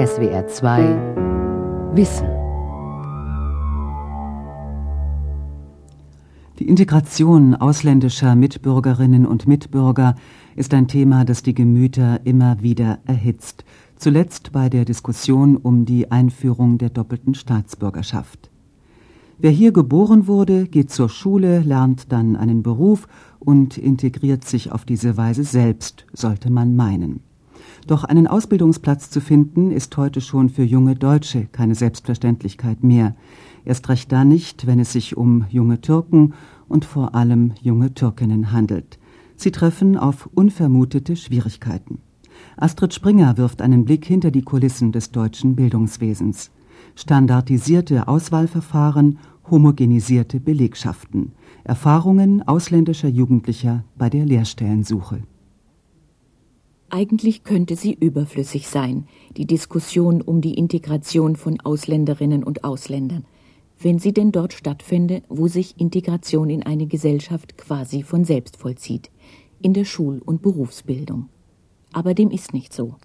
SWR 2 Wissen. Die Integration ausländischer Mitbürgerinnen und Mitbürger ist ein Thema, das die Gemüter immer wieder erhitzt, zuletzt bei der Diskussion um die Einführung der doppelten Staatsbürgerschaft. Wer hier geboren wurde, geht zur Schule, lernt dann einen Beruf und integriert sich auf diese Weise selbst, sollte man meinen. Doch einen Ausbildungsplatz zu finden, ist heute schon für junge Deutsche keine Selbstverständlichkeit mehr. Erst recht da nicht, wenn es sich um junge Türken und vor allem junge Türkinnen handelt. Sie treffen auf unvermutete Schwierigkeiten. Astrid Springer wirft einen Blick hinter die Kulissen des deutschen Bildungswesens. Standardisierte Auswahlverfahren, homogenisierte Belegschaften. Erfahrungen ausländischer Jugendlicher bei der Lehrstellensuche. Eigentlich könnte sie überflüssig sein, die Diskussion um die Integration von Ausländerinnen und Ausländern, wenn sie denn dort stattfände, wo sich Integration in eine Gesellschaft quasi von selbst vollzieht, in der Schul- und Berufsbildung. Aber dem ist nicht so.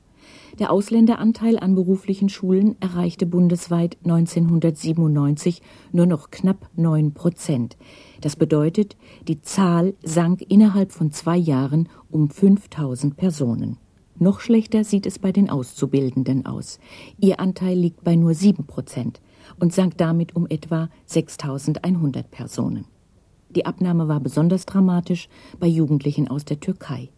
Der Ausländeranteil an beruflichen Schulen erreichte bundesweit 1997 nur noch knapp 9 Prozent. Das bedeutet, die Zahl sank innerhalb von zwei Jahren um 5000 Personen. Noch schlechter sieht es bei den Auszubildenden aus. Ihr Anteil liegt bei nur 7 Prozent und sank damit um etwa 6100 Personen. Die Abnahme war besonders dramatisch bei Jugendlichen aus der Türkei.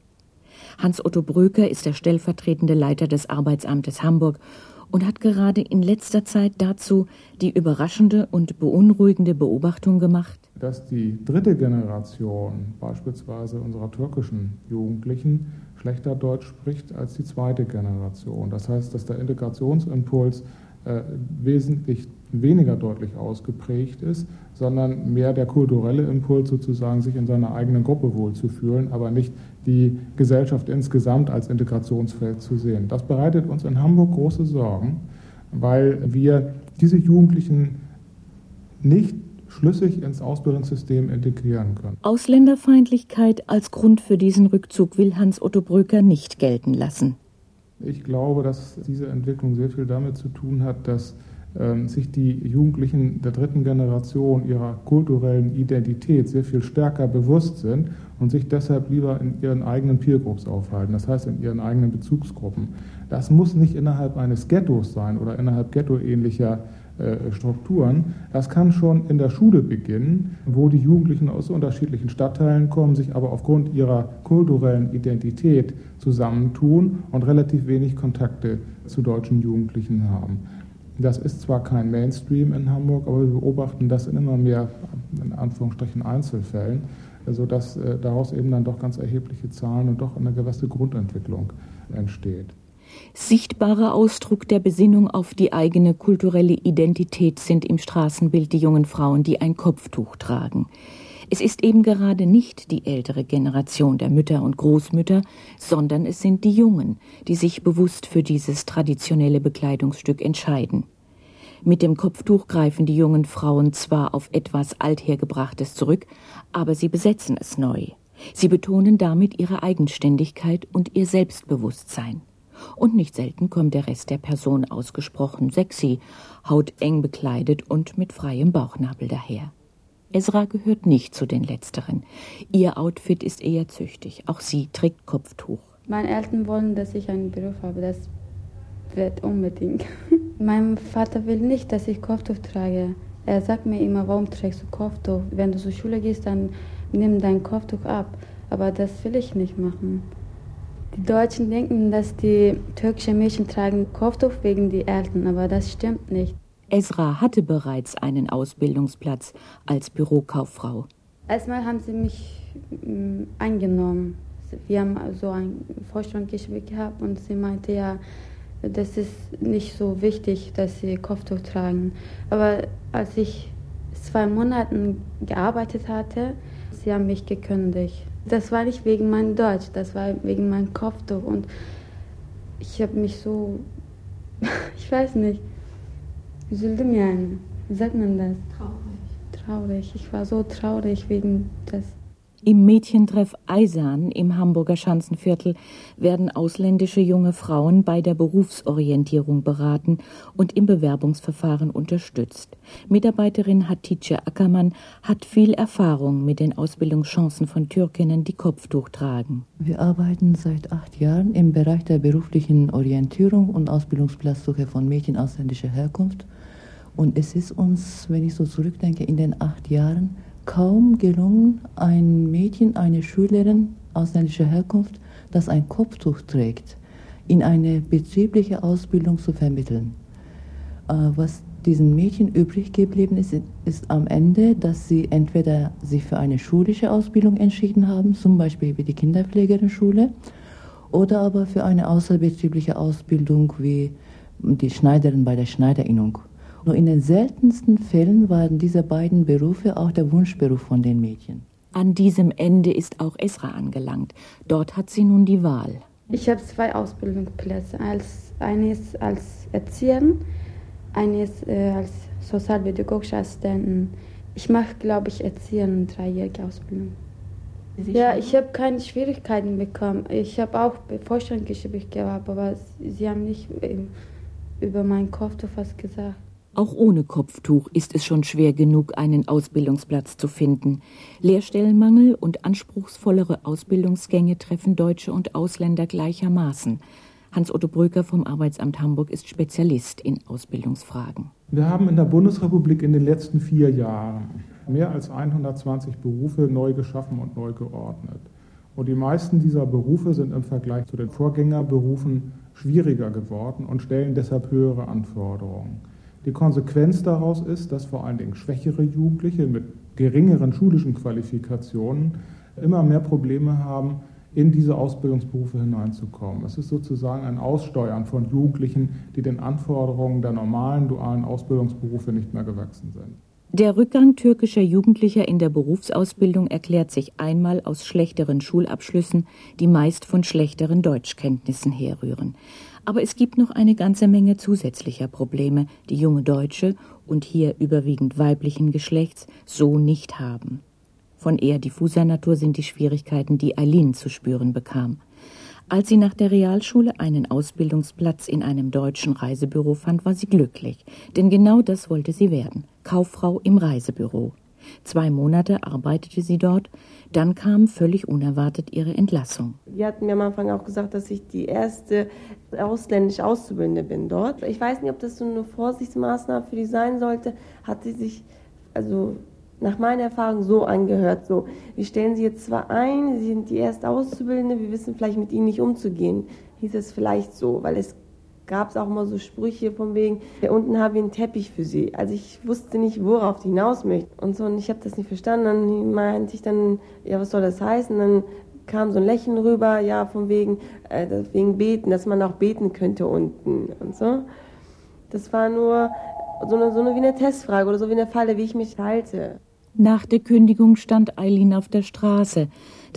Hans-Otto Bröker ist der stellvertretende Leiter des Arbeitsamtes Hamburg und hat gerade in letzter Zeit dazu die überraschende und beunruhigende Beobachtung gemacht, dass die dritte Generation beispielsweise unserer türkischen Jugendlichen schlechter Deutsch spricht als die zweite Generation. Das heißt, dass der Integrationsimpuls äh, wesentlich weniger deutlich ausgeprägt ist, sondern mehr der kulturelle Impuls sozusagen, sich in seiner eigenen Gruppe wohlzufühlen, aber nicht die Gesellschaft insgesamt als Integrationsfeld zu sehen. Das bereitet uns in Hamburg große Sorgen, weil wir diese Jugendlichen nicht schlüssig ins Ausbildungssystem integrieren können. Ausländerfeindlichkeit als Grund für diesen Rückzug will Hans-Otto Bröker nicht gelten lassen. Ich glaube, dass diese Entwicklung sehr viel damit zu tun hat, dass ähm, sich die Jugendlichen der dritten Generation ihrer kulturellen Identität sehr viel stärker bewusst sind und sich deshalb lieber in ihren eigenen Peergroups aufhalten, das heißt in ihren eigenen Bezugsgruppen. Das muss nicht innerhalb eines Ghettos sein oder innerhalb ghettoähnlicher äh, Strukturen. Das kann schon in der Schule beginnen, wo die Jugendlichen aus unterschiedlichen Stadtteilen kommen, sich aber aufgrund ihrer kulturellen Identität zusammentun und relativ wenig Kontakte zu deutschen Jugendlichen haben. Das ist zwar kein Mainstream in Hamburg, aber wir beobachten das in immer mehr, in Anführungsstrichen, Einzelfällen, sodass äh, daraus eben dann doch ganz erhebliche Zahlen und doch eine gewisse Grundentwicklung entsteht. Sichtbarer Ausdruck der Besinnung auf die eigene kulturelle Identität sind im Straßenbild die jungen Frauen, die ein Kopftuch tragen. Es ist eben gerade nicht die ältere Generation der Mütter und Großmütter, sondern es sind die Jungen, die sich bewusst für dieses traditionelle Bekleidungsstück entscheiden. Mit dem Kopftuch greifen die jungen Frauen zwar auf etwas Althergebrachtes zurück, aber sie besetzen es neu. Sie betonen damit ihre Eigenständigkeit und ihr Selbstbewusstsein. Und nicht selten kommt der Rest der Person ausgesprochen sexy, hauteng bekleidet und mit freiem Bauchnabel daher. Esra gehört nicht zu den Letzteren. Ihr Outfit ist eher züchtig. Auch sie trägt Kopftuch. Meine Eltern wollen, dass ich einen Beruf habe. Das wird unbedingt. mein Vater will nicht, dass ich Kopftuch trage. Er sagt mir immer, warum trägst du Kopftuch? Wenn du zur Schule gehst, dann nimm dein Kopftuch ab. Aber das will ich nicht machen. Die Deutschen denken, dass die türkischen Mädchen tragen Kopftuch wegen die Eltern, aber das stimmt nicht. Esra hatte bereits einen Ausbildungsplatz als Bürokauffrau. Erstmal haben sie mich äh, eingenommen. Wir haben so ein Vorstellungsgespräch gehabt und sie meinte, ja, das ist nicht so wichtig, dass sie Kopftuch tragen. Aber als ich zwei Monate gearbeitet hatte, sie haben mich gekündigt. Das war nicht wegen meinem Deutsch, das war wegen meinem Kopftuch. Und ich habe mich so, ich weiß nicht. Wie sagt man das? Traurig. Traurig. Ich war so traurig wegen des. Im Mädchentreff Eisan im Hamburger Schanzenviertel werden ausländische junge Frauen bei der Berufsorientierung beraten und im Bewerbungsverfahren unterstützt. Mitarbeiterin Hatice Ackermann hat viel Erfahrung mit den Ausbildungschancen von Türkinnen, die Kopftuch tragen. Wir arbeiten seit acht Jahren im Bereich der beruflichen Orientierung und Ausbildungsplatzsuche von Mädchen ausländischer Herkunft. Und es ist uns, wenn ich so zurückdenke, in den acht Jahren kaum gelungen, ein Mädchen, eine Schülerin ausländischer Herkunft, das ein Kopftuch trägt, in eine betriebliche Ausbildung zu vermitteln. Äh, was diesen Mädchen übrig geblieben ist, ist am Ende, dass sie entweder sich für eine schulische Ausbildung entschieden haben, zum Beispiel wie die Kinderpflegerin-Schule, oder aber für eine außerbetriebliche Ausbildung wie die Schneiderin bei der Schneiderinnung. Nur in den seltensten Fällen waren diese beiden Berufe auch der Wunschberuf von den Mädchen. An diesem Ende ist auch Esra angelangt. Dort hat sie nun die Wahl. Ich habe zwei Ausbildungsplätze. Als, eines als Erzieherin, eines äh, als sozialpädagogische Assistentin. Ich mache, glaube ich, Erzieherin, dreijährige Ausbildung. Ja, ich habe keine Schwierigkeiten bekommen. Ich habe auch Vorstellungsgespräche gehabt, aber sie haben nicht äh, über meinen Kopf was gesagt. Auch ohne Kopftuch ist es schon schwer genug, einen Ausbildungsplatz zu finden. Lehrstellenmangel und anspruchsvollere Ausbildungsgänge treffen Deutsche und Ausländer gleichermaßen. Hans-Otto Bröker vom Arbeitsamt Hamburg ist Spezialist in Ausbildungsfragen. Wir haben in der Bundesrepublik in den letzten vier Jahren mehr als 120 Berufe neu geschaffen und neu geordnet. Und die meisten dieser Berufe sind im Vergleich zu den Vorgängerberufen schwieriger geworden und stellen deshalb höhere Anforderungen. Die Konsequenz daraus ist, dass vor allen Dingen schwächere Jugendliche mit geringeren schulischen Qualifikationen immer mehr Probleme haben, in diese Ausbildungsberufe hineinzukommen. Es ist sozusagen ein Aussteuern von Jugendlichen, die den Anforderungen der normalen dualen Ausbildungsberufe nicht mehr gewachsen sind. Der Rückgang türkischer Jugendlicher in der Berufsausbildung erklärt sich einmal aus schlechteren Schulabschlüssen, die meist von schlechteren Deutschkenntnissen herrühren. Aber es gibt noch eine ganze Menge zusätzlicher Probleme, die junge Deutsche und hier überwiegend weiblichen Geschlechts so nicht haben. Von eher diffuser Natur sind die Schwierigkeiten, die Eileen zu spüren bekam. Als sie nach der Realschule einen Ausbildungsplatz in einem deutschen Reisebüro fand, war sie glücklich, denn genau das wollte sie werden Kauffrau im Reisebüro. Zwei Monate arbeitete sie dort, dann kam völlig unerwartet ihre Entlassung. Die hatten mir am Anfang auch gesagt, dass ich die erste ausländische Auszubildende bin dort. Ich weiß nicht, ob das so eine Vorsichtsmaßnahme für die sein sollte. Hat sie sich, also nach meiner Erfahrung so angehört, so, wir stellen sie jetzt zwar ein, sie sind die erste Auszubildende, wir wissen vielleicht mit ihnen nicht umzugehen, hieß es vielleicht so, weil es gab es auch mal so Sprüche von wegen, hier unten haben wir einen Teppich für sie. Also ich wusste nicht, worauf die hinaus möchte. Und so, und ich habe das nicht verstanden. Dann meinte ich dann, ja, was soll das heißen? Dann kam so ein Lächeln rüber, ja, von wegen, äh, wegen Beten, dass man auch beten könnte unten und so. Das war nur so eine, so eine wie eine Testfrage oder so wie eine Falle, wie ich mich halte. Nach der Kündigung stand Eileen auf der Straße.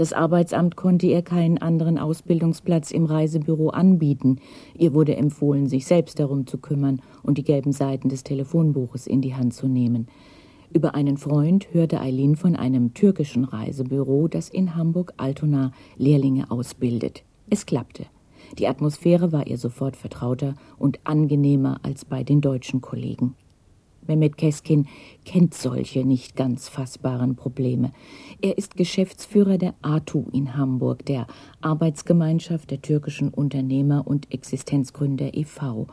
Das Arbeitsamt konnte ihr keinen anderen Ausbildungsplatz im Reisebüro anbieten. Ihr wurde empfohlen, sich selbst darum zu kümmern und die gelben Seiten des Telefonbuches in die Hand zu nehmen. Über einen Freund hörte Eileen von einem türkischen Reisebüro, das in Hamburg-Altona Lehrlinge ausbildet. Es klappte. Die Atmosphäre war ihr sofort vertrauter und angenehmer als bei den deutschen Kollegen. Mehmet Keskin kennt solche nicht ganz fassbaren Probleme. Er ist Geschäftsführer der ATU in Hamburg, der Arbeitsgemeinschaft der türkischen Unternehmer und Existenzgründer e.V.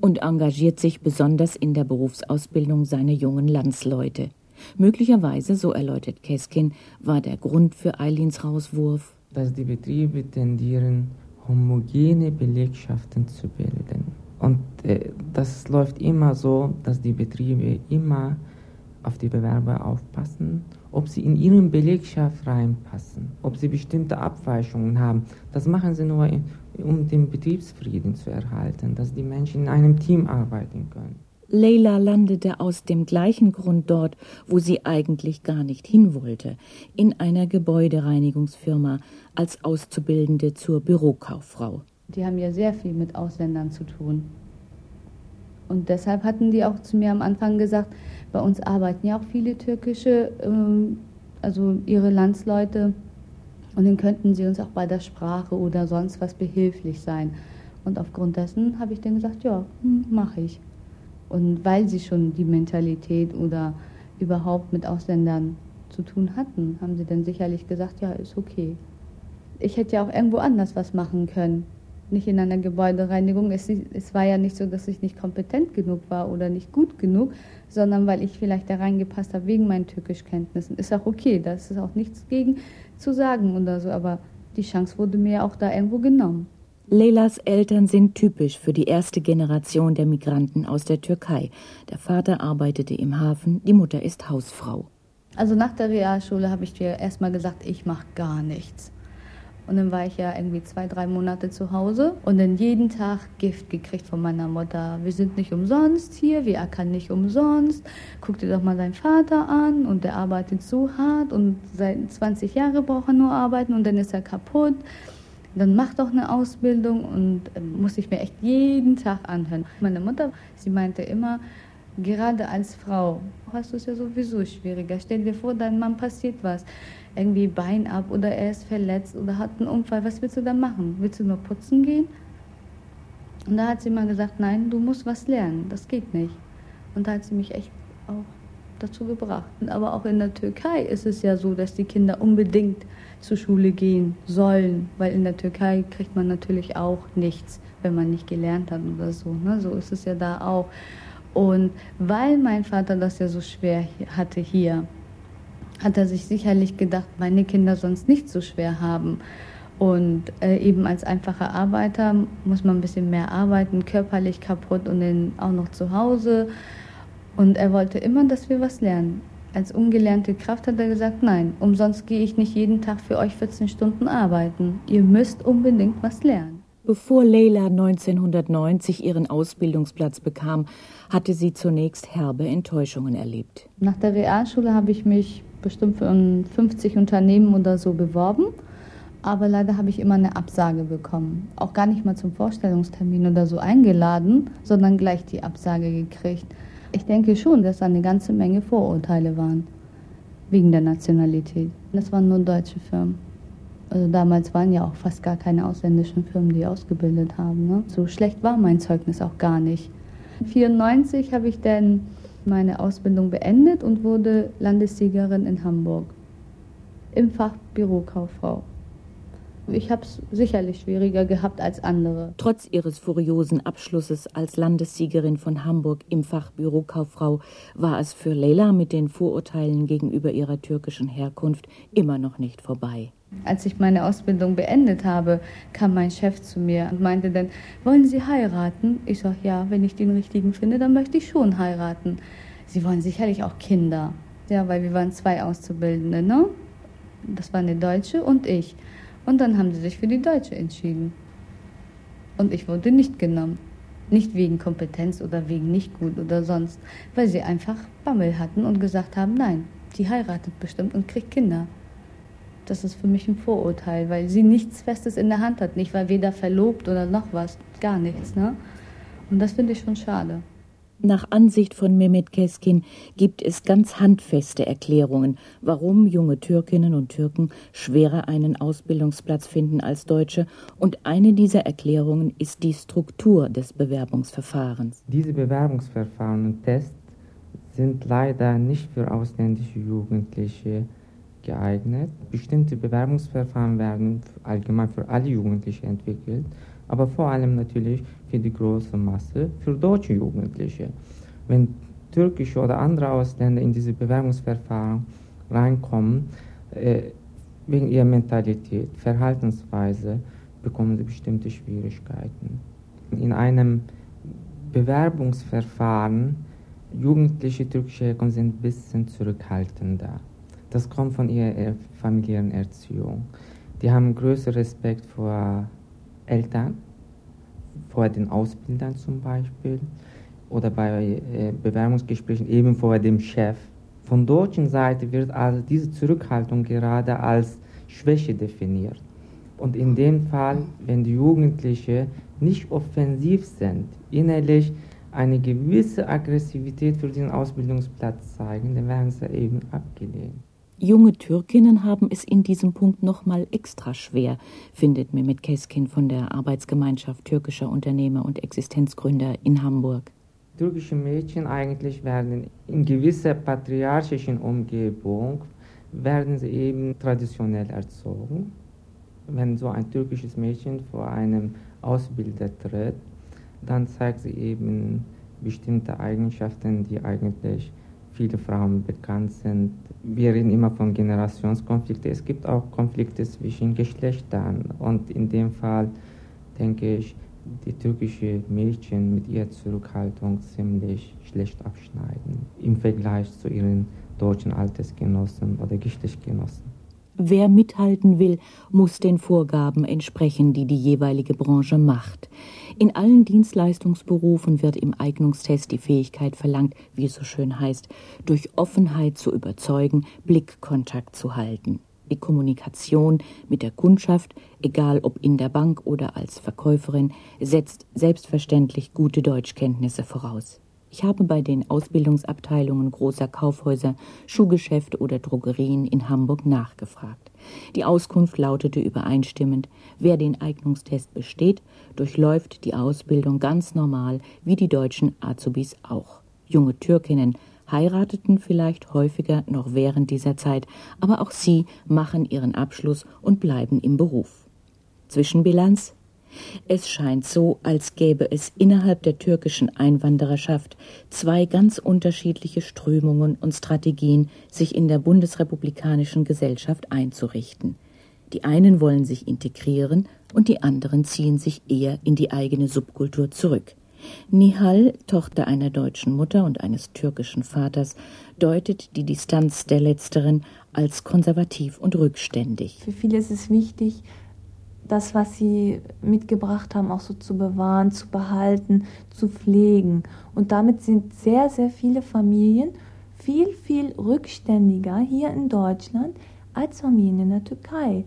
und engagiert sich besonders in der Berufsausbildung seiner jungen Landsleute. Möglicherweise, so erläutert Keskin, war der Grund für Eilins Rauswurf, dass die Betriebe tendieren, homogene Belegschaften zu bilden. Und äh, das läuft immer so, dass die Betriebe immer auf die Bewerber aufpassen, ob sie in ihren Belegschaft reinpassen, ob sie bestimmte Abweichungen haben. Das machen sie nur, um den Betriebsfrieden zu erhalten, dass die Menschen in einem Team arbeiten können. Leila landete aus dem gleichen Grund dort, wo sie eigentlich gar nicht hin wollte, in einer Gebäudereinigungsfirma als Auszubildende zur Bürokauffrau. Die haben ja sehr viel mit Ausländern zu tun. Und deshalb hatten die auch zu mir am Anfang gesagt, bei uns arbeiten ja auch viele türkische ähm, also ihre Landsleute. Und dann könnten sie uns auch bei der Sprache oder sonst was behilflich sein. Und aufgrund dessen habe ich dann gesagt, ja, hm, mache ich. Und weil sie schon die Mentalität oder überhaupt mit Ausländern zu tun hatten, haben sie dann sicherlich gesagt, ja, ist okay. Ich hätte ja auch irgendwo anders was machen können. Nicht in einer Gebäudereinigung. Es, es war ja nicht so, dass ich nicht kompetent genug war oder nicht gut genug, sondern weil ich vielleicht da reingepasst habe wegen meinen Türkischkenntnissen. Ist auch okay, da ist auch nichts gegen zu sagen oder so, aber die Chance wurde mir auch da irgendwo genommen. Leylas Eltern sind typisch für die erste Generation der Migranten aus der Türkei. Der Vater arbeitete im Hafen, die Mutter ist Hausfrau. Also nach der Realschule habe ich dir erstmal gesagt, ich mache gar nichts. Und dann war ich ja irgendwie zwei, drei Monate zu Hause und dann jeden Tag Gift gekriegt von meiner Mutter. Wir sind nicht umsonst hier, wir ackern nicht umsonst. Guck dir doch mal deinen Vater an und der arbeitet so hart und seit 20 Jahren braucht er nur arbeiten und dann ist er kaputt. Dann mach doch eine Ausbildung und äh, muss ich mir echt jeden Tag anhören. Meine Mutter, sie meinte immer, gerade als Frau hast du es ja sowieso schwieriger. Stell dir vor, dein Mann passiert was irgendwie Bein ab oder er ist verletzt oder hat einen Unfall, was willst du dann machen? Willst du nur putzen gehen? Und da hat sie mal gesagt, nein, du musst was lernen, das geht nicht. Und da hat sie mich echt auch dazu gebracht. Aber auch in der Türkei ist es ja so, dass die Kinder unbedingt zur Schule gehen sollen, weil in der Türkei kriegt man natürlich auch nichts, wenn man nicht gelernt hat oder so. Ne? So ist es ja da auch. Und weil mein Vater das ja so schwer hatte hier, hat er sich sicherlich gedacht, meine Kinder sonst nicht so schwer haben. Und äh, eben als einfacher Arbeiter muss man ein bisschen mehr arbeiten, körperlich kaputt und dann auch noch zu Hause. Und er wollte immer, dass wir was lernen. Als ungelernte Kraft hat er gesagt, nein, umsonst gehe ich nicht jeden Tag für euch 14 Stunden arbeiten. Ihr müsst unbedingt was lernen. Bevor Leila 1990 ihren Ausbildungsplatz bekam, hatte sie zunächst herbe Enttäuschungen erlebt. Nach der Realschule habe ich mich bestimmt für 50 Unternehmen oder so beworben. Aber leider habe ich immer eine Absage bekommen. Auch gar nicht mal zum Vorstellungstermin oder so eingeladen, sondern gleich die Absage gekriegt. Ich denke schon, dass da eine ganze Menge Vorurteile waren. Wegen der Nationalität. Das waren nur deutsche Firmen. Also damals waren ja auch fast gar keine ausländischen Firmen, die ausgebildet haben. Ne? So schlecht war mein Zeugnis auch gar nicht. 1994 habe ich dann meine Ausbildung beendet und wurde Landessiegerin in Hamburg im Fach Bürokauffrau. Ich habe es sicherlich schwieriger gehabt als andere. Trotz ihres furiosen Abschlusses als Landessiegerin von Hamburg im Fach Bürokauffrau war es für Leila mit den Vorurteilen gegenüber ihrer türkischen Herkunft immer noch nicht vorbei. Als ich meine Ausbildung beendet habe, kam mein Chef zu mir und meinte dann, wollen Sie heiraten? Ich sage, ja, wenn ich den richtigen finde, dann möchte ich schon heiraten. Sie wollen sicherlich auch Kinder. Ja, weil wir waren zwei Auszubildende, ne? Das war eine Deutsche und ich. Und dann haben sie sich für die Deutsche entschieden. Und ich wurde nicht genommen. Nicht wegen Kompetenz oder wegen nicht gut oder sonst, weil sie einfach Bammel hatten und gesagt haben, nein, die heiratet bestimmt und kriegt Kinder. Das ist für mich ein Vorurteil, weil sie nichts Festes in der Hand hat. Nicht, weil weder verlobt oder noch was, gar nichts. Ne? Und das finde ich schon schade. Nach Ansicht von Mehmet Keskin gibt es ganz handfeste Erklärungen, warum junge Türkinnen und Türken schwerer einen Ausbildungsplatz finden als Deutsche, und eine dieser Erklärungen ist die Struktur des Bewerbungsverfahrens. Diese Bewerbungsverfahren und Tests sind leider nicht für ausländische Jugendliche geeignet. Bestimmte Bewerbungsverfahren werden allgemein für alle Jugendliche entwickelt aber vor allem natürlich für die große Masse, für deutsche Jugendliche. Wenn türkische oder andere Ausländer in diese Bewerbungsverfahren reinkommen, äh, wegen ihrer Mentalität, Verhaltensweise, bekommen sie bestimmte Schwierigkeiten. In einem Bewerbungsverfahren, jugendliche türkische Herkunft sind ein bisschen zurückhaltender. Das kommt von ihrer familiären Erziehung. Die haben größeren Respekt vor Eltern, vor den Ausbildern zum Beispiel oder bei äh, Bewerbungsgesprächen eben vor dem Chef. Von deutschen Seite wird also diese Zurückhaltung gerade als Schwäche definiert. Und in dem Fall, wenn die Jugendlichen nicht offensiv sind, innerlich eine gewisse Aggressivität für den Ausbildungsplatz zeigen, dann werden sie eben abgelehnt. Junge Türkinnen haben es in diesem Punkt nochmal extra schwer, findet Mehmet Keskin von der Arbeitsgemeinschaft türkischer Unternehmer und Existenzgründer in Hamburg. Türkische Mädchen eigentlich werden in gewisser patriarchischen Umgebung werden sie eben traditionell erzogen. Wenn so ein türkisches Mädchen vor einem Ausbilder tritt, dann zeigt sie eben bestimmte Eigenschaften, die eigentlich viele Frauen bekannt sind. Wir reden immer von Generationskonflikten. Es gibt auch Konflikte zwischen Geschlechtern. Und in dem Fall denke ich, die türkischen Mädchen mit ihrer Zurückhaltung ziemlich schlecht abschneiden im Vergleich zu ihren deutschen Altersgenossen oder Geschlechtsgenossen. Wer mithalten will, muss den Vorgaben entsprechen, die die jeweilige Branche macht. In allen Dienstleistungsberufen wird im Eignungstest die Fähigkeit verlangt, wie es so schön heißt, durch Offenheit zu überzeugen, Blickkontakt zu halten. Die Kommunikation mit der Kundschaft, egal ob in der Bank oder als Verkäuferin, setzt selbstverständlich gute Deutschkenntnisse voraus. Ich habe bei den Ausbildungsabteilungen großer Kaufhäuser, Schuhgeschäfte oder Drogerien in Hamburg nachgefragt. Die Auskunft lautete übereinstimmend, wer den Eignungstest besteht, durchläuft die Ausbildung ganz normal, wie die deutschen Azubis auch. Junge Türkinnen heirateten vielleicht häufiger noch während dieser Zeit, aber auch sie machen ihren Abschluss und bleiben im Beruf. Zwischenbilanz es scheint so, als gäbe es innerhalb der türkischen Einwandererschaft zwei ganz unterschiedliche Strömungen und Strategien, sich in der bundesrepublikanischen Gesellschaft einzurichten. Die einen wollen sich integrieren und die anderen ziehen sich eher in die eigene Subkultur zurück. Nihal, Tochter einer deutschen Mutter und eines türkischen Vaters, deutet die Distanz der letzteren als konservativ und rückständig. Für viele ist es wichtig, das, was sie mitgebracht haben, auch so zu bewahren, zu behalten, zu pflegen. Und damit sind sehr, sehr viele Familien viel, viel rückständiger hier in Deutschland als Familien in der Türkei.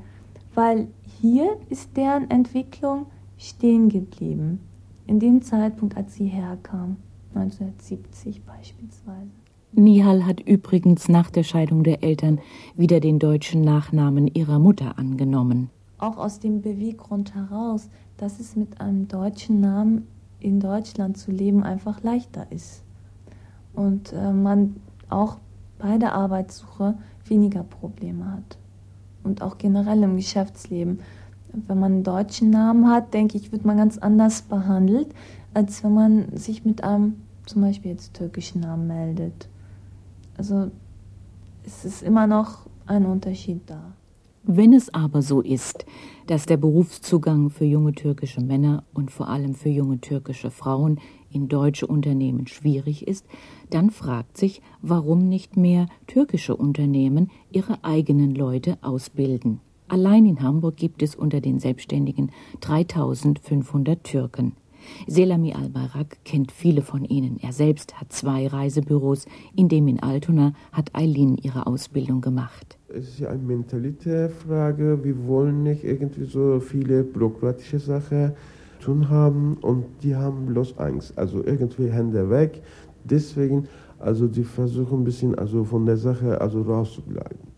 Weil hier ist deren Entwicklung stehen geblieben. In dem Zeitpunkt, als sie herkam, 1970 beispielsweise. Nihal hat übrigens nach der Scheidung der Eltern wieder den deutschen Nachnamen ihrer Mutter angenommen auch aus dem Beweggrund heraus, dass es mit einem deutschen Namen in Deutschland zu leben einfach leichter ist. Und äh, man auch bei der Arbeitssuche weniger Probleme hat. Und auch generell im Geschäftsleben. Wenn man einen deutschen Namen hat, denke ich, wird man ganz anders behandelt, als wenn man sich mit einem zum Beispiel jetzt türkischen Namen meldet. Also es ist immer noch ein Unterschied da. Wenn es aber so ist, dass der Berufszugang für junge türkische Männer und vor allem für junge türkische Frauen in deutsche Unternehmen schwierig ist, dann fragt sich, warum nicht mehr türkische Unternehmen ihre eigenen Leute ausbilden. Allein in Hamburg gibt es unter den Selbstständigen 3500 Türken. Selami Al-Barak kennt viele von ihnen. Er selbst hat zwei Reisebüros, in dem in Altona hat Eileen ihre Ausbildung gemacht es ist ja eine Mentalitätsfrage. Wir wollen nicht irgendwie so viele bürokratische Sachen tun haben und die haben bloß Angst. Also irgendwie Hände weg. Deswegen, also die versuchen ein bisschen also von der Sache also rauszubleiben.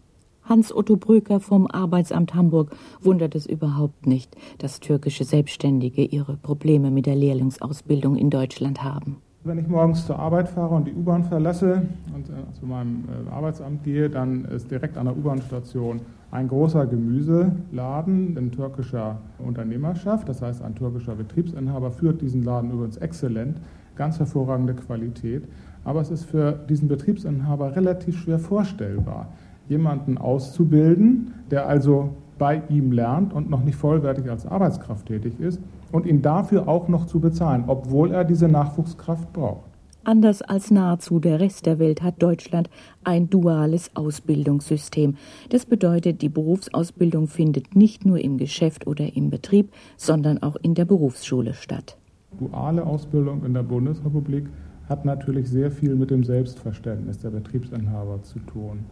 Hans-Otto Bröker vom Arbeitsamt Hamburg wundert es überhaupt nicht, dass türkische Selbstständige ihre Probleme mit der Lehrlingsausbildung in Deutschland haben. Wenn ich morgens zur Arbeit fahre und die U-Bahn verlasse und äh, zu meinem äh, Arbeitsamt gehe, dann ist direkt an der U-Bahn-Station ein großer Gemüseladen in türkischer Unternehmerschaft. Das heißt, ein türkischer Betriebsinhaber führt diesen Laden übrigens exzellent, ganz hervorragende Qualität. Aber es ist für diesen Betriebsinhaber relativ schwer vorstellbar, jemanden auszubilden, der also bei ihm lernt und noch nicht vollwertig als Arbeitskraft tätig ist und ihn dafür auch noch zu bezahlen, obwohl er diese Nachwuchskraft braucht. Anders als nahezu der Rest der Welt hat Deutschland ein duales Ausbildungssystem. Das bedeutet, die Berufsausbildung findet nicht nur im Geschäft oder im Betrieb, sondern auch in der Berufsschule statt. Duale Ausbildung in der Bundesrepublik hat natürlich sehr viel mit dem Selbstverständnis der Betriebsinhaber zu tun.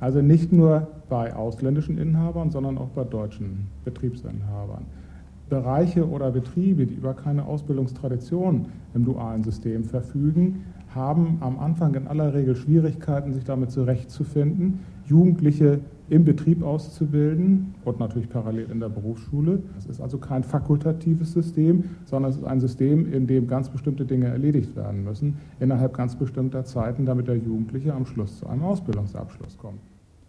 Also nicht nur bei ausländischen Inhabern, sondern auch bei deutschen Betriebsinhabern. Bereiche oder Betriebe, die über keine Ausbildungstradition im dualen System verfügen, haben am Anfang in aller Regel Schwierigkeiten, sich damit zurechtzufinden, Jugendliche im Betrieb auszubilden und natürlich parallel in der Berufsschule. Es ist also kein fakultatives System, sondern es ist ein System, in dem ganz bestimmte Dinge erledigt werden müssen, innerhalb ganz bestimmter Zeiten, damit der Jugendliche am Schluss zu einem Ausbildungsabschluss kommt.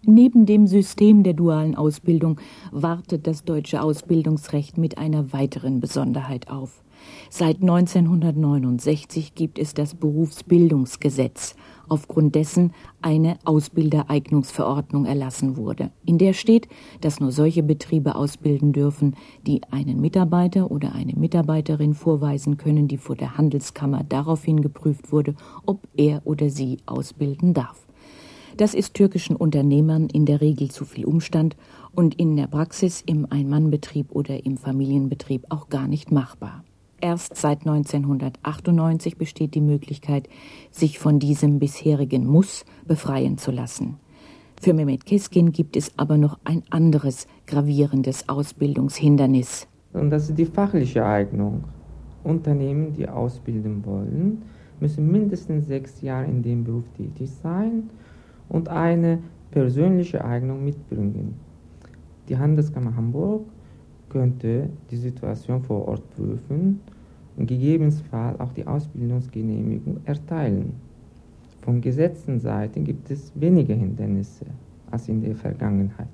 Neben dem System der dualen Ausbildung wartet das deutsche Ausbildungsrecht mit einer weiteren Besonderheit auf. Seit 1969 gibt es das Berufsbildungsgesetz, aufgrund dessen eine Ausbildereignungsverordnung erlassen wurde. In der steht, dass nur solche Betriebe ausbilden dürfen, die einen Mitarbeiter oder eine Mitarbeiterin vorweisen können, die vor der Handelskammer daraufhin geprüft wurde, ob er oder sie ausbilden darf. Das ist türkischen Unternehmern in der Regel zu viel Umstand und in der Praxis im Ein-Mann-Betrieb oder im Familienbetrieb auch gar nicht machbar. Erst seit 1998 besteht die Möglichkeit, sich von diesem bisherigen Muss befreien zu lassen. Für Mehmet Keskin gibt es aber noch ein anderes gravierendes Ausbildungshindernis. Und das ist die fachliche Eignung. Unternehmen, die ausbilden wollen, müssen mindestens sechs Jahre in dem Beruf tätig sein und eine persönliche Eignung mitbringen. Die Handelskammer Hamburg könnte die Situation vor Ort prüfen und gegebenenfalls auch die Ausbildungsgenehmigung erteilen. Von Gesetzenseite gibt es weniger Hindernisse als in der Vergangenheit.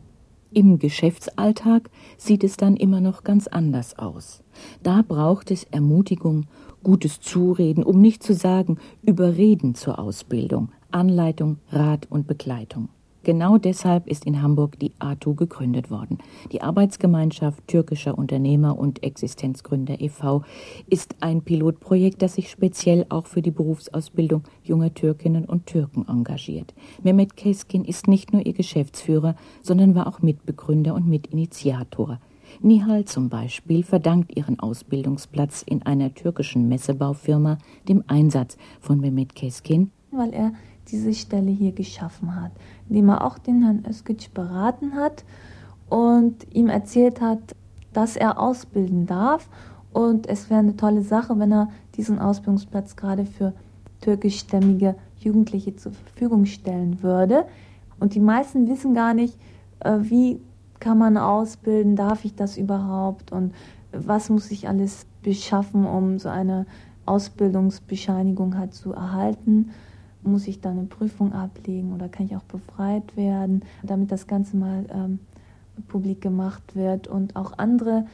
Im Geschäftsalltag sieht es dann immer noch ganz anders aus. Da braucht es Ermutigung, gutes Zureden, um nicht zu sagen Überreden zur Ausbildung, Anleitung, Rat und Begleitung. Genau deshalb ist in Hamburg die ATU gegründet worden. Die Arbeitsgemeinschaft türkischer Unternehmer und Existenzgründer e.V. ist ein Pilotprojekt, das sich speziell auch für die Berufsausbildung junger Türkinnen und Türken engagiert. Mehmet Keskin ist nicht nur ihr Geschäftsführer, sondern war auch Mitbegründer und Mitinitiator. Nihal zum Beispiel verdankt ihren Ausbildungsplatz in einer türkischen Messebaufirma dem Einsatz von Mehmet Keskin, weil er diese Stelle hier geschaffen hat, indem er auch den Herrn Özgic beraten hat und ihm erzählt hat, dass er ausbilden darf und es wäre eine tolle Sache, wenn er diesen Ausbildungsplatz gerade für türkischstämmige Jugendliche zur Verfügung stellen würde. Und die meisten wissen gar nicht, äh, wie kann man ausbilden, darf ich das überhaupt und was muss ich alles beschaffen, um so eine Ausbildungsbescheinigung halt zu erhalten muss ich dann eine Prüfung ablegen oder kann ich auch befreit werden, damit das Ganze mal ähm, publik gemacht wird und auch andere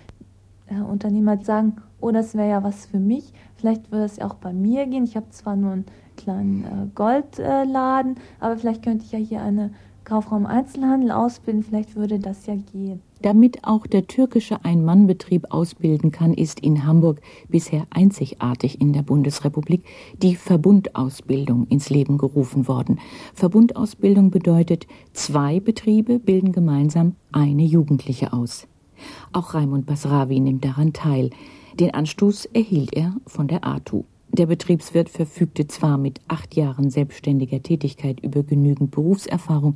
äh, Unternehmer sagen, oh, das wäre ja was für mich, vielleicht würde es ja auch bei mir gehen. Ich habe zwar nur einen kleinen äh, Goldladen, äh, aber vielleicht könnte ich ja hier eine Kaufraum Einzelhandel ausbilden, vielleicht würde das ja gehen. Damit auch der türkische Ein-Mann-Betrieb ausbilden kann, ist in Hamburg bisher einzigartig in der Bundesrepublik die Verbundausbildung ins Leben gerufen worden. Verbundausbildung bedeutet, zwei Betriebe bilden gemeinsam eine Jugendliche aus. Auch Raimund Basravi nimmt daran teil. Den Anstoß erhielt er von der ATU. Der Betriebswirt verfügte zwar mit acht Jahren selbstständiger Tätigkeit über genügend Berufserfahrung,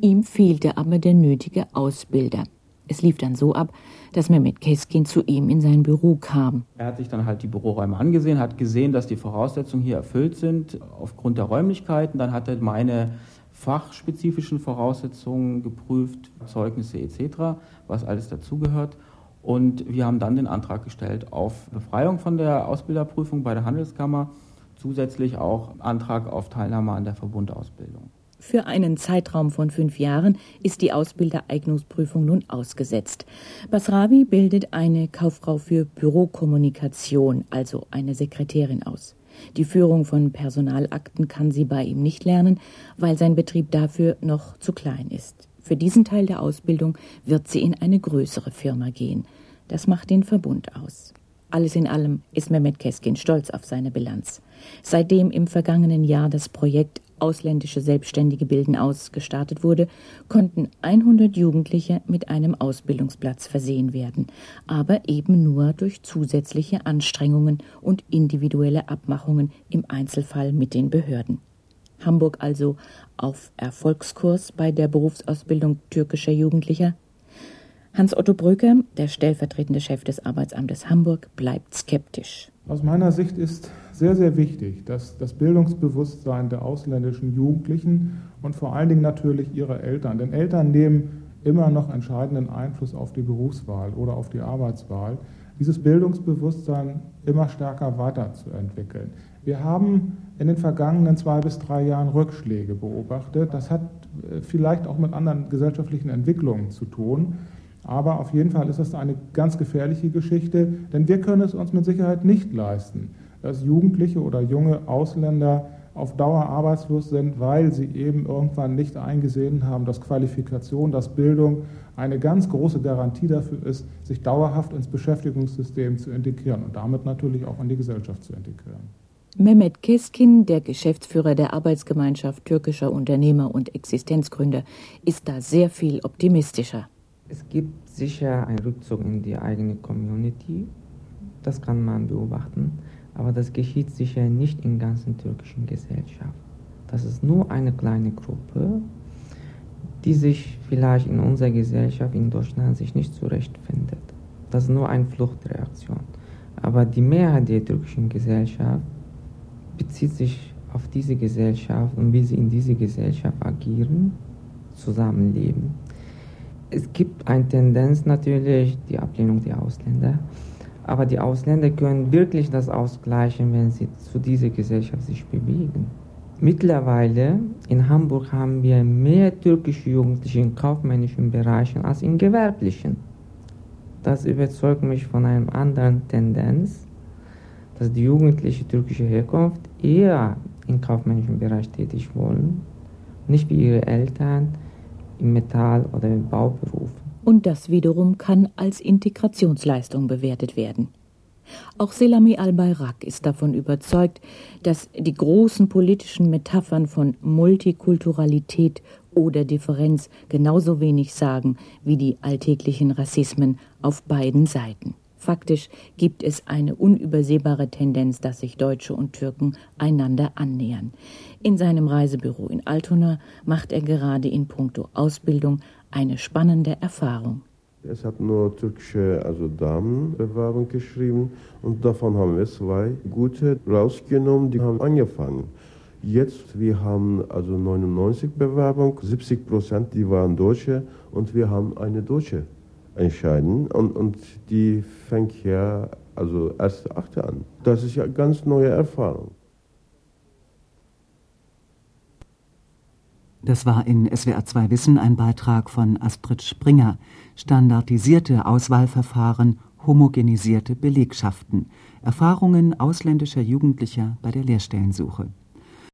ihm fehlte aber der nötige Ausbilder. Es lief dann so ab, dass Mehmet Keskin zu ihm in sein Büro kam. Er hat sich dann halt die Büroräume angesehen, hat gesehen, dass die Voraussetzungen hier erfüllt sind aufgrund der Räumlichkeiten. Dann hat er meine fachspezifischen Voraussetzungen geprüft, Zeugnisse etc., was alles dazugehört. Und wir haben dann den Antrag gestellt auf Befreiung von der Ausbilderprüfung bei der Handelskammer, zusätzlich auch Antrag auf Teilnahme an der Verbundausbildung. Für einen Zeitraum von fünf Jahren ist die Ausbildereignungsprüfung nun ausgesetzt. Basravi bildet eine Kauffrau für Bürokommunikation, also eine Sekretärin aus. Die Führung von Personalakten kann sie bei ihm nicht lernen, weil sein Betrieb dafür noch zu klein ist. Für diesen Teil der Ausbildung wird sie in eine größere Firma gehen. Das macht den Verbund aus. Alles in allem ist Mehmet Keskin stolz auf seine Bilanz. Seitdem im vergangenen Jahr das Projekt ausländische Selbstständige bilden aus gestartet wurde, konnten 100 Jugendliche mit einem Ausbildungsplatz versehen werden, aber eben nur durch zusätzliche Anstrengungen und individuelle Abmachungen im Einzelfall mit den Behörden. Hamburg also auf Erfolgskurs bei der Berufsausbildung türkischer Jugendlicher? Hans-Otto Brücker, der stellvertretende Chef des Arbeitsamtes Hamburg, bleibt skeptisch. Aus meiner Sicht ist sehr, sehr wichtig, dass das Bildungsbewusstsein der ausländischen Jugendlichen und vor allen Dingen natürlich ihrer Eltern, denn Eltern nehmen immer noch entscheidenden Einfluss auf die Berufswahl oder auf die Arbeitswahl, dieses Bildungsbewusstsein immer stärker weiterzuentwickeln. Wir haben in den vergangenen zwei bis drei Jahren Rückschläge beobachtet. Das hat äh, vielleicht auch mit anderen gesellschaftlichen Entwicklungen zu tun. Aber auf jeden Fall ist das eine ganz gefährliche Geschichte, denn wir können es uns mit Sicherheit nicht leisten, dass Jugendliche oder junge Ausländer auf Dauer arbeitslos sind, weil sie eben irgendwann nicht eingesehen haben, dass Qualifikation, dass Bildung eine ganz große Garantie dafür ist, sich dauerhaft ins Beschäftigungssystem zu integrieren und damit natürlich auch in die Gesellschaft zu integrieren. Mehmet Keskin, der Geschäftsführer der Arbeitsgemeinschaft türkischer Unternehmer und Existenzgründer, ist da sehr viel optimistischer. Es gibt sicher einen Rückzug in die eigene Community, das kann man beobachten, aber das geschieht sicher nicht in der ganzen türkischen Gesellschaft. Das ist nur eine kleine Gruppe, die sich vielleicht in unserer Gesellschaft in Deutschland sich nicht zurechtfindet. Das ist nur eine Fluchtreaktion. Aber die Mehrheit der türkischen Gesellschaft bezieht sich auf diese Gesellschaft und wie sie in dieser Gesellschaft agieren, zusammenleben es gibt eine Tendenz natürlich, die Ablehnung der Ausländer. Aber die Ausländer können wirklich das ausgleichen, wenn sie zu dieser Gesellschaft sich bewegen. Mittlerweile in Hamburg haben wir mehr türkische Jugendliche in kaufmännischen Bereichen als in gewerblichen. Das überzeugt mich von einer anderen Tendenz, dass die jugendliche türkische Herkunft eher im kaufmännischen Bereich tätig wollen, nicht wie ihre Eltern, im Metall- oder im Bauberuf. Und das wiederum kann als Integrationsleistung bewertet werden. Auch Selami al-Bayrak ist davon überzeugt, dass die großen politischen Metaphern von Multikulturalität oder Differenz genauso wenig sagen wie die alltäglichen Rassismen auf beiden Seiten. Faktisch gibt es eine unübersehbare Tendenz, dass sich Deutsche und Türken einander annähern. In seinem Reisebüro in Altona macht er gerade in puncto Ausbildung eine spannende Erfahrung. Es hat nur türkische also Damenbewerbung geschrieben und davon haben wir zwei gute rausgenommen, die haben angefangen. Jetzt, wir haben also 99 Bewerbungen, 70 Prozent, die waren Deutsche und wir haben eine Deutsche entscheiden und, und die fängt ja also erst achte an. Das ist ja ganz neue Erfahrung. Das war in SWR 2 Wissen ein Beitrag von Astrid Springer. Standardisierte Auswahlverfahren, homogenisierte Belegschaften, Erfahrungen ausländischer Jugendlicher bei der Lehrstellensuche.